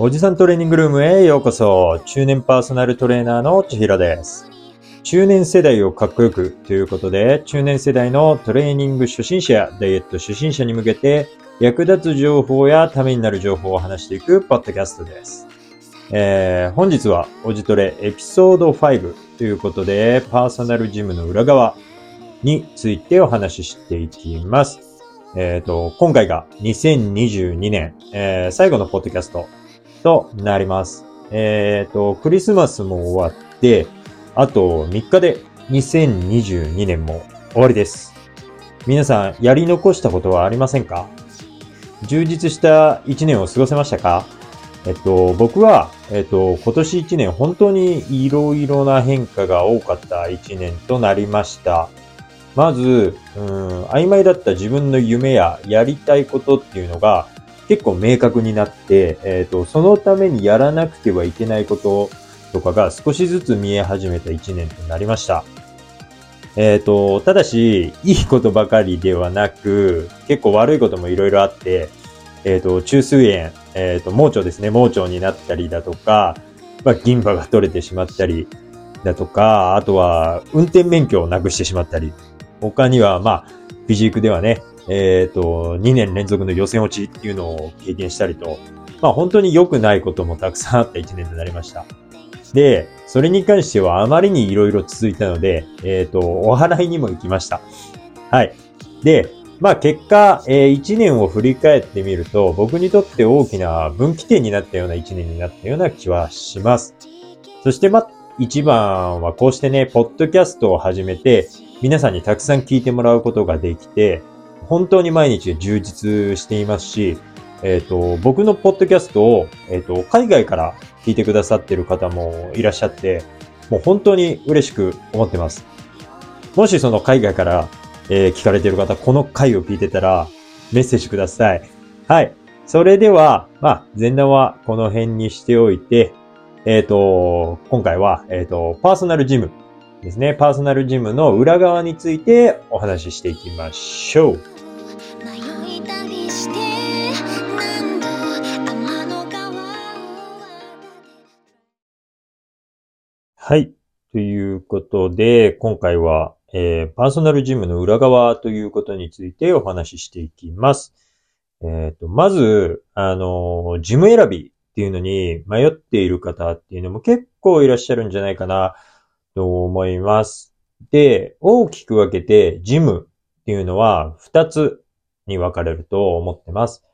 おじさんトレーニングルームへようこそ。中年パーソナルトレーナーの千尋です。中年世代をかっこよくということで、中年世代のトレーニング初心者やダイエット初心者に向けて役立つ情報やためになる情報を話していくポッドキャストです。えー、本日はおじトレエピソード5ということで、パーソナルジムの裏側についてお話ししていきます。えっ、ー、と、今回が2022年、えー、最後のポッドキャストとなります。えっ、ー、と、クリスマスも終わって、あと3日で2022年も終わりです。皆さん、やり残したことはありませんか？充実した1年を過ごせましたか？えっと、僕は、えっと、今年1年本当にいろいろな変化が多かった1年となりました。まず、うん、曖昧だった自分の夢ややりたいことっていうのが結構明確になって、えっ、と、そのためにやらなくてはいけないこととかが少しずつ見え始めた1年となりました。えっ、と、ただし、いいことばかりではなく、結構悪いこともいろいろあって、えっ、と、中枢炎、えっ、と、盲腸ですね、盲腸になったりだとか、まあ、銀歯が取れてしまったりだとか、あとは、運転免許をなくしてしまったり、他には、まあ、フィジークではね、えっ、ー、と、2年連続の予選落ちっていうのを経験したりと、まあ本当に良くないこともたくさんあった1年となりました。で、それに関してはあまりに色々続いたので、えっ、ー、と、お払いにも行きました。はい。で、まあ結果、えー、1年を振り返ってみると、僕にとって大きな分岐点になったような1年になったような気はします。そしてま、一番はこうしてね、ポッドキャストを始めて、皆さんにたくさん聞いてもらうことができて、本当に毎日充実していますし、えっ、ー、と、僕のポッドキャストを、えっ、ー、と、海外から聞いてくださってる方もいらっしゃって、もう本当に嬉しく思ってます。もしその海外から、えー、聞かれてる方、この回を聞いてたら、メッセージください。はい。それでは、まあ、前段はこの辺にしておいて、えっ、ー、と、今回は、えっ、ー、と、パーソナルジムですね。パーソナルジムの裏側についてお話ししていきましょう。はい。ということで、今回は、えー、パーソナルジムの裏側ということについてお話ししていきます。えっ、ー、と、まず、あの、ジム選びっていうのに迷っている方っていうのも結構いらっしゃるんじゃないかなと思います。で、大きく分けて、ジムっていうのは2つに分かれると思ってます。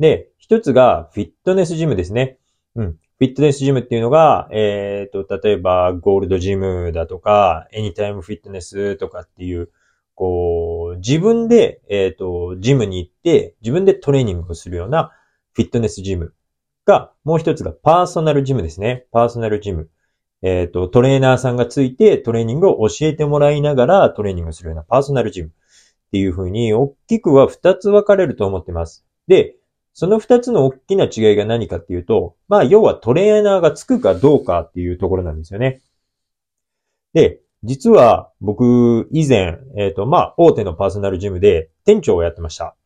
で、1つがフィットネスジムですね。うん。フィットネスジムっていうのが、えっ、ー、と、例えば、ゴールドジムだとか、エニタイムフィットネスとかっていう、こう、自分で、えっ、ー、と、ジムに行って、自分でトレーニングをするようなフィットネスジムが、もう一つがパーソナルジムですね。パーソナルジム。えっ、ー、と、トレーナーさんがついてトレーニングを教えてもらいながらトレーニングするようなパーソナルジムっていう風に大きくは二つ分かれると思ってます。で、その二つの大きな違いが何かっていうと、まあ、要はトレーナーがつくかどうかっていうところなんですよね。で、実は僕以前、えっ、ー、と、まあ、大手のパーソナルジムで店長をやってました。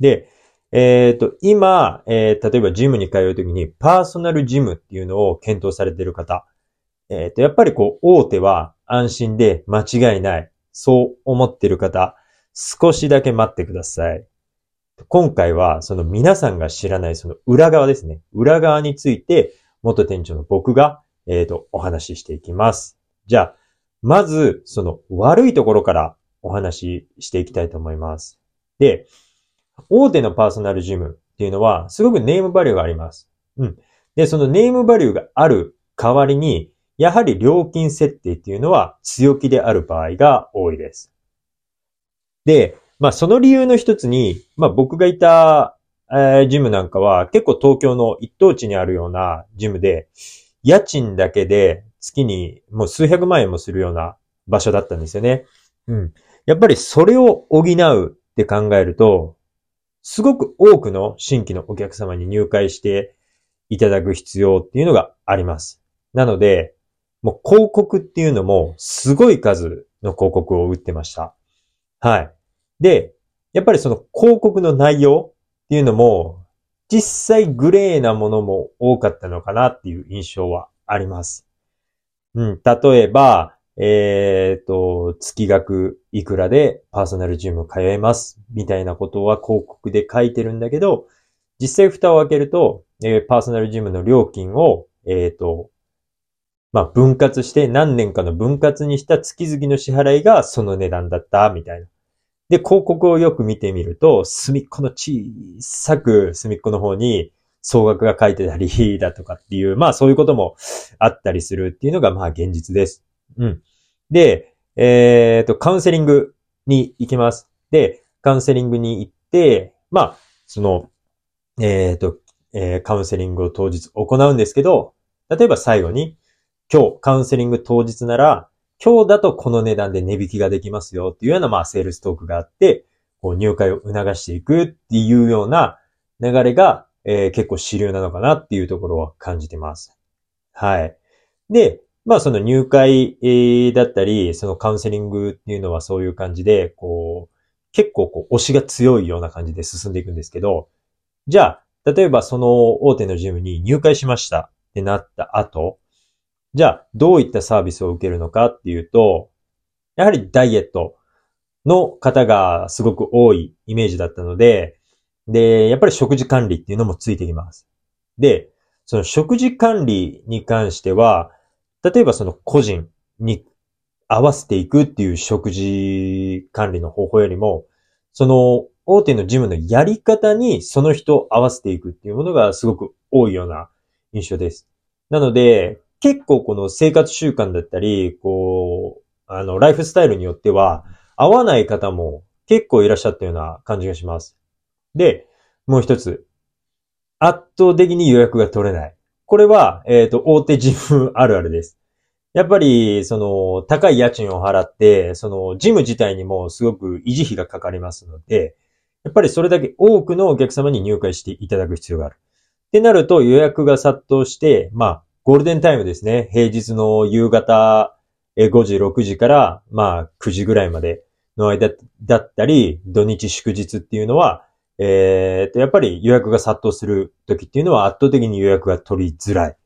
で、えっ、ー、と、今、えー、例えばジムに通うときにパーソナルジムっていうのを検討されている方。えっ、と、やっぱりこう、大手は安心で間違いない。そう思ってる方、少しだけ待ってください。今回は、その皆さんが知らないその裏側ですね。裏側について、元店長の僕が、えっ、と、お話ししていきます。じゃあ、まず、その悪いところからお話ししていきたいと思います。で、大手のパーソナルジムっていうのは、すごくネームバリューがあります。うん。で、そのネームバリューがある代わりに、やはり料金設定っていうのは強気である場合が多いです。で、まあその理由の一つに、まあ僕がいた、えー、ジムなんかは結構東京の一等地にあるようなジムで、家賃だけで月にもう数百万円もするような場所だったんですよね。うん。やっぱりそれを補うって考えると、すごく多くの新規のお客様に入会していただく必要っていうのがあります。なので、もう広告っていうのもすごい数の広告を打ってました。はい。で、やっぱりその広告の内容っていうのも実際グレーなものも多かったのかなっていう印象はあります。うん、例えば、えっ、ー、と、月額いくらでパーソナルジム通えます、みたいなことは広告で書いてるんだけど、実際蓋を開けると、えー、パーソナルジムの料金を、えっ、ー、と、まあ、分割して何年かの分割にした月々の支払いがその値段だった、みたいな。で、広告をよく見てみると、隅っこの小さく隅っこの方に総額が書いてたり だとかっていう、まあそういうこともあったりするっていうのがまあ現実です。うん。で、えっ、ー、と、カウンセリングに行きます。で、カウンセリングに行って、まあ、その、えっ、ー、と、えー、カウンセリングを当日行うんですけど、例えば最後に、今日、カウンセリング当日なら、今日だとこの値段で値引きができますよっていうような、まあ、セールストークがあって、こう入会を促していくっていうような流れが、えー、結構主流なのかなっていうところを感じてます。はい。で、まあその入会、えー、だったり、そのカウンセリングっていうのはそういう感じで、こう、結構こう、推しが強いような感じで進んでいくんですけど、じゃあ、例えばその大手のジムに入会しましたってなった後、じゃあ、どういったサービスを受けるのかっていうと、やはりダイエットの方がすごく多いイメージだったので、で、やっぱり食事管理っていうのもついてきます。で、その食事管理に関しては、例えばその個人に合わせていくっていう食事管理の方法よりも、その大手のジムのやり方にその人を合わせていくっていうものがすごく多いような印象です。なので、結構この生活習慣だったり、こう、あの、ライフスタイルによっては、合わない方も結構いらっしゃったような感じがします。で、もう一つ。圧倒的に予約が取れない。これは、えっ、ー、と、大手ジムあるあるです。やっぱり、その、高い家賃を払って、その、ジム自体にもすごく維持費がかかりますので、やっぱりそれだけ多くのお客様に入会していただく必要がある。ってなると予約が殺到して、まあ、ゴールデンタイムですね。平日の夕方5時、6時から、まあ、9時ぐらいまでの間だったり、土日祝日っていうのは、えー、と、やっぱり予約が殺到する時っていうのは圧倒的に予約が取りづらい。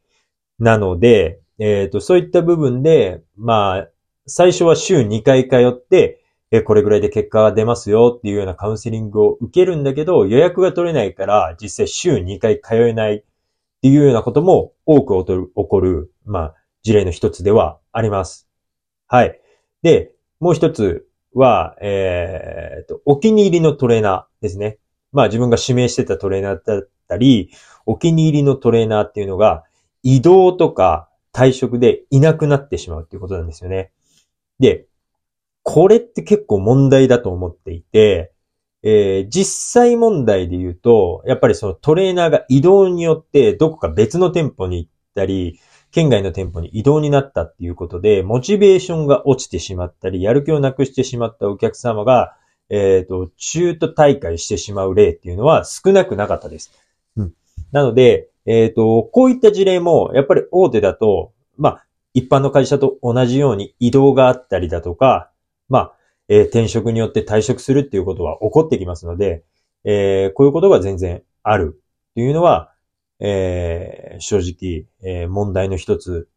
なので、えー、と、そういった部分で、まあ、最初は週2回通って、え、これぐらいで結果が出ますよっていうようなカウンセリングを受けるんだけど、予約が取れないから、実際週2回通えないっていうようなことも多く起こる、まあ、事例の一つではあります。はい。で、もう一つは、えー、と、お気に入りのトレーナーですね。まあ自分が指名してたトレーナーだったり、お気に入りのトレーナーっていうのが、移動とか退職でいなくなってしまうっていうことなんですよね。で、これって結構問題だと思っていて、えー、実際問題で言うと、やっぱりそのトレーナーが移動によってどこか別の店舗に行ったり、県外の店舗に移動になったっていうことで、モチベーションが落ちてしまったり、やる気をなくしてしまったお客様が、えっ、ー、と、中途大会してしまう例っていうのは少なくなかったです。うん。なので、えっ、ー、と、こういった事例も、やっぱり大手だと、まあ、一般の会社と同じように移動があったりだとか、まあ、えー、転職によって退職するっていうことは起こってきますので、えー、こういうことが全然あるっていうのは、えー、正直、え問題の一つ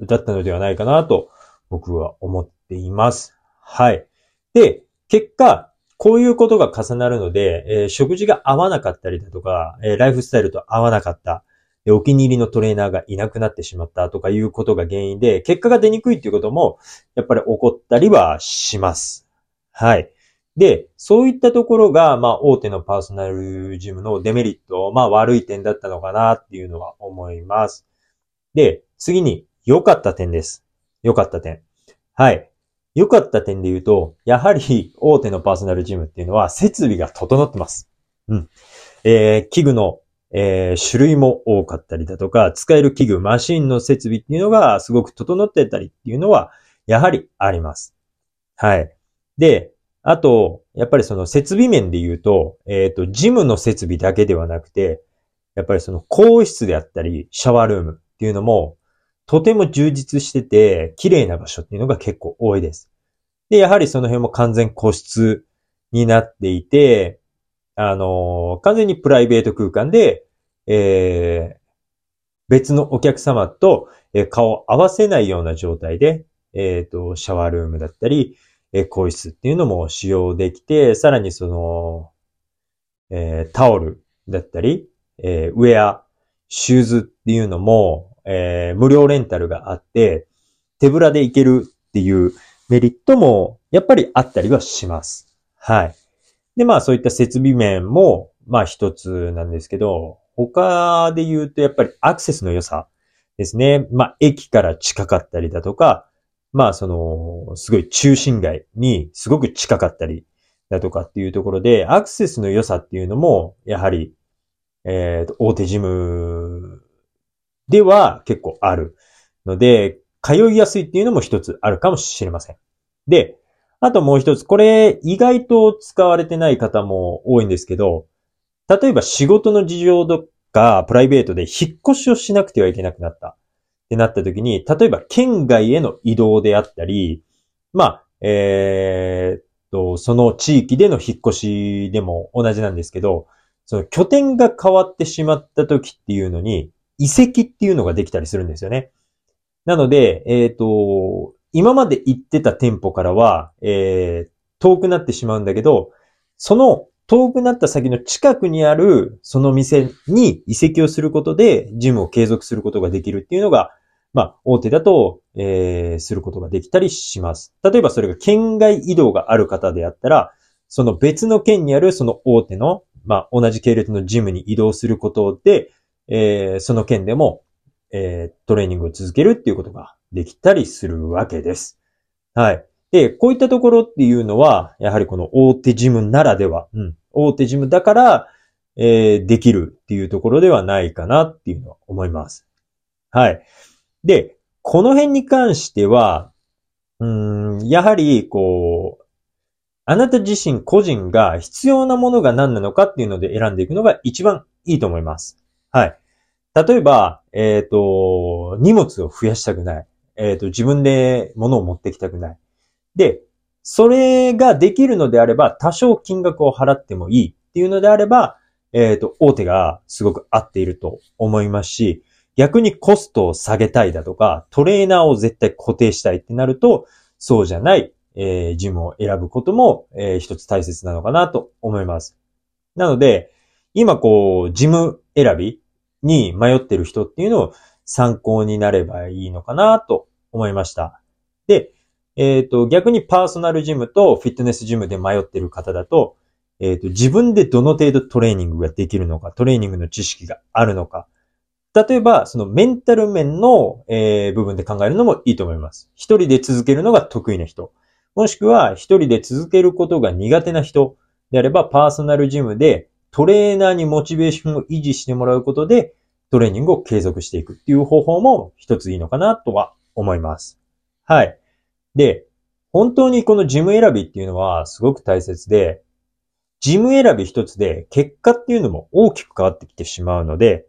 だったのではないかなと僕は思っています。はい。で、結果、こういうことが重なるので、え食事が合わなかったりだとか、えライフスタイルと合わなかった。お気に入りのトレーナーがいなくなってしまったとかいうことが原因で、結果が出にくいっていうことも、やっぱり起こったりはします。はい。で、そういったところが、まあ、大手のパーソナルジムのデメリット、まあ、悪い点だったのかなっていうのは思います。で、次に、良かった点です。良かった点。はい。良かった点で言うと、やはり大手のパーソナルジムっていうのは設備が整ってます。うん。えー、器具のえー、種類も多かったりだとか、使える器具、マシンの設備っていうのがすごく整ってたりっていうのは、やはりあります。はい。で、あと、やっぱりその設備面で言うと、えっ、ー、と、ジムの設備だけではなくて、やっぱりその更衣室であったり、シャワールームっていうのも、とても充実してて、綺麗な場所っていうのが結構多いです。で、やはりその辺も完全個室になっていて、あの、完全にプライベート空間で、えー、別のお客様と、え顔を合わせないような状態で、えっ、ー、と、シャワールームだったり、え更衣室っていうのも使用できて、さらにその、えー、タオルだったり、えー、ウェア、シューズっていうのも、えー、無料レンタルがあって、手ぶらで行けるっていうメリットも、やっぱりあったりはします。はい。で、まあそういった設備面も、まあ一つなんですけど、他で言うとやっぱりアクセスの良さですね。まあ駅から近かったりだとか、まあその、すごい中心街にすごく近かったりだとかっていうところで、アクセスの良さっていうのも、やはり、えっ、ー、と、大手ジムでは結構あるので、通いやすいっていうのも一つあるかもしれません。で、あともう一つ、これ意外と使われてない方も多いんですけど、例えば仕事の事情とかプライベートで引っ越しをしなくてはいけなくなったってなった時に、例えば県外への移動であったり、まあ、えー、っと、その地域での引っ越しでも同じなんですけど、その拠点が変わってしまった時っていうのに、遺跡っていうのができたりするんですよね。なので、えっ、と、今まで行ってた店舗からは、えー、遠くなってしまうんだけど、その遠くなった先の近くにあるその店に移籍をすることでジムを継続することができるっていうのが、まあ、大手だと、えー、することができたりします。例えばそれが県外移動がある方であったら、その別の県にあるその大手の、まあ、同じ系列のジムに移動することで、えー、その県でも、えー、トレーニングを続けるっていうことができたりするわけです。はい。で、こういったところっていうのは、やはりこの大手ジムならでは、うん、大手ジムだから、えー、できるっていうところではないかなっていうのは思います。はい。で、この辺に関しては、うん、やはり、こう、あなた自身個人が必要なものが何なのかっていうので選んでいくのが一番いいと思います。はい。例えば、えっ、ー、と、荷物を増やしたくない。えっ、ー、と、自分で物を持ってきたくない。で、それができるのであれば、多少金額を払ってもいいっていうのであれば、えっ、ー、と、大手がすごく合っていると思いますし、逆にコストを下げたいだとか、トレーナーを絶対固定したいってなると、そうじゃない、えー、ジムを選ぶことも、えー、一つ大切なのかなと思います。なので、今こう、ジム選びに迷ってる人っていうのを参考になればいいのかなと思いました。で、えっ、ー、と、逆にパーソナルジムとフィットネスジムで迷ってる方だと、えっ、ー、と、自分でどの程度トレーニングができるのか、トレーニングの知識があるのか。例えば、そのメンタル面の、えー、部分で考えるのもいいと思います。一人で続けるのが得意な人。もしくは、一人で続けることが苦手な人であれば、パーソナルジムでトレーナーにモチベーションを維持してもらうことで、トレーニングを継続していくっていう方法も一ついいのかなとは思います。はい。で、本当にこのジム選びっていうのはすごく大切で、ジム選び一つで結果っていうのも大きく変わってきてしまうので、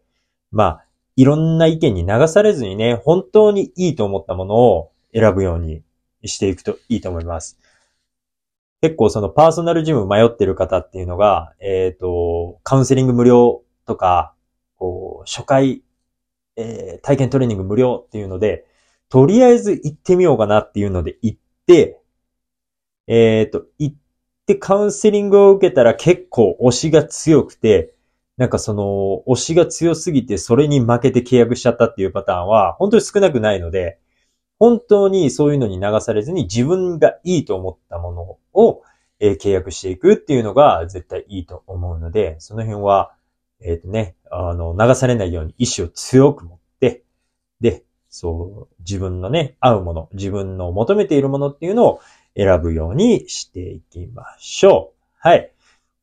まあ、いろんな意見に流されずにね、本当にいいと思ったものを選ぶようにしていくといいと思います。結構そのパーソナルジム迷ってる方っていうのが、えっ、ー、と、カウンセリング無料とか、こう、初回、えー、体験トレーニング無料っていうので、とりあえず行ってみようかなっていうので行って、えっ、ー、と、行ってカウンセリングを受けたら結構推しが強くて、なんかその、推しが強すぎてそれに負けて契約しちゃったっていうパターンは本当に少なくないので、本当にそういうのに流されずに自分がいいと思ったものを、えー、契約していくっていうのが絶対いいと思うので、その辺は、えっ、ー、とね、あの、流されないように意志を強く持って、で、そう、自分のね、合うもの、自分の求めているものっていうのを選ぶようにしていきましょう。はい。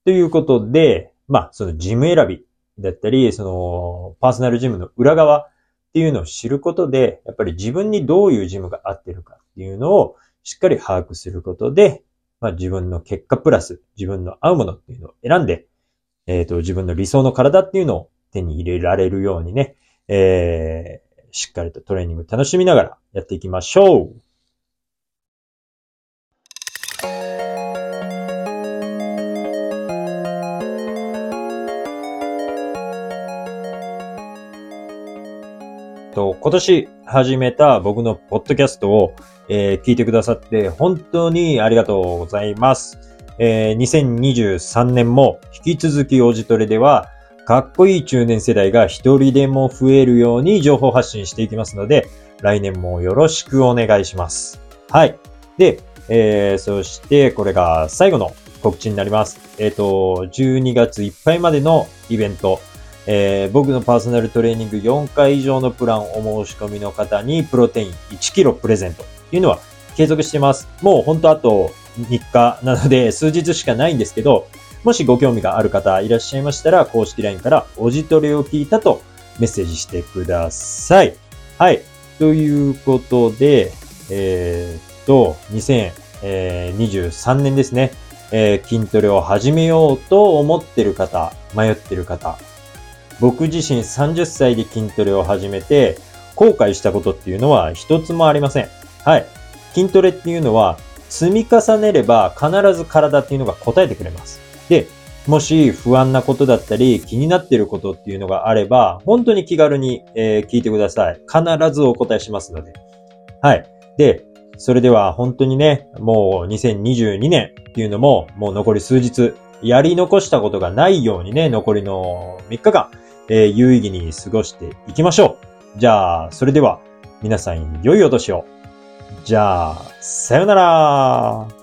ということで、まあ、そのジム選びだったり、その、パーソナルジムの裏側っていうのを知ることで、やっぱり自分にどういうジムが合ってるかっていうのをしっかり把握することで、まあ、自分の結果プラス自分の合うものっていうのを選んで、えっ、ー、と、自分の理想の体っていうのを手に入れられるようにね、えー、しっかりとトレーニング楽しみながらやっていきましょう。と、今年始めた僕のポッドキャストを、えー、聞いてくださって本当にありがとうございます。えー、2023年も引き続きオジトレでは、かっこいい中年世代が一人でも増えるように情報発信していきますので、来年もよろしくお願いします。はい。で、えー、そしてこれが最後の告知になります。えっ、ー、と、12月いっぱいまでのイベント、えー、僕のパーソナルトレーニング4回以上のプランお申し込みの方にプロテイン1キロプレゼントっていうのは継続してます。もう本当あと3日なので数日しかないんですけど、もしご興味がある方いらっしゃいましたら、公式 LINE からおじトレを聞いたとメッセージしてください。はい。ということで、えー、っと、2023年ですね。えー、筋トレを始めようと思ってる方、迷ってる方、僕自身30歳で筋トレを始めて、後悔したことっていうのは一つもありません。はい。筋トレっていうのは、積み重ねれば必ず体っていうのが答えてくれます。で、もし不安なことだったり気になっていることっていうのがあれば、本当に気軽に、え、聞いてください。必ずお答えしますので。はい。で、それでは本当にね、もう2022年っていうのももう残り数日、やり残したことがないようにね、残りの3日間、えー、有意義に過ごしていきましょう。じゃあ、それでは、皆さん良いお年を。じゃあ、さよなら。